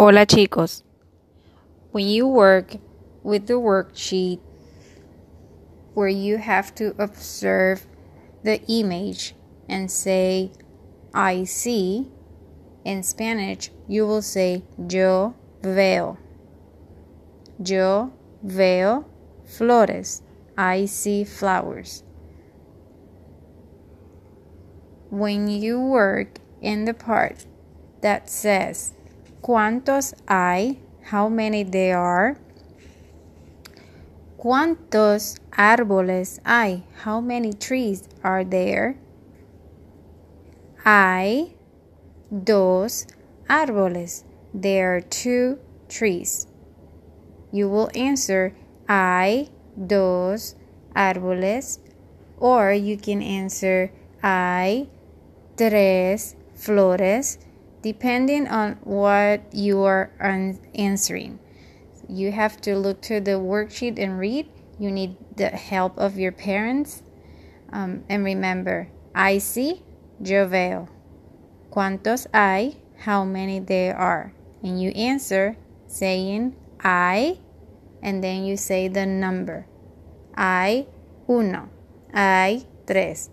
Hola chicos. When you work with the worksheet where you have to observe the image and say I see, in Spanish you will say yo veo. Yo veo flores. I see flowers. When you work in the part that says ¿Cuántos hay? How many there are? ¿Cuántos árboles hay? How many trees are there? Hay dos árboles. There are two trees. You will answer hay dos árboles or you can answer hay tres flores depending on what you are answering. You have to look to the worksheet and read. You need the help of your parents. Um, and remember, hay see, yo veo. ¿Cuántos hay? How many there are? And you answer saying I, and then you say the number. Hay uno. Hay tres.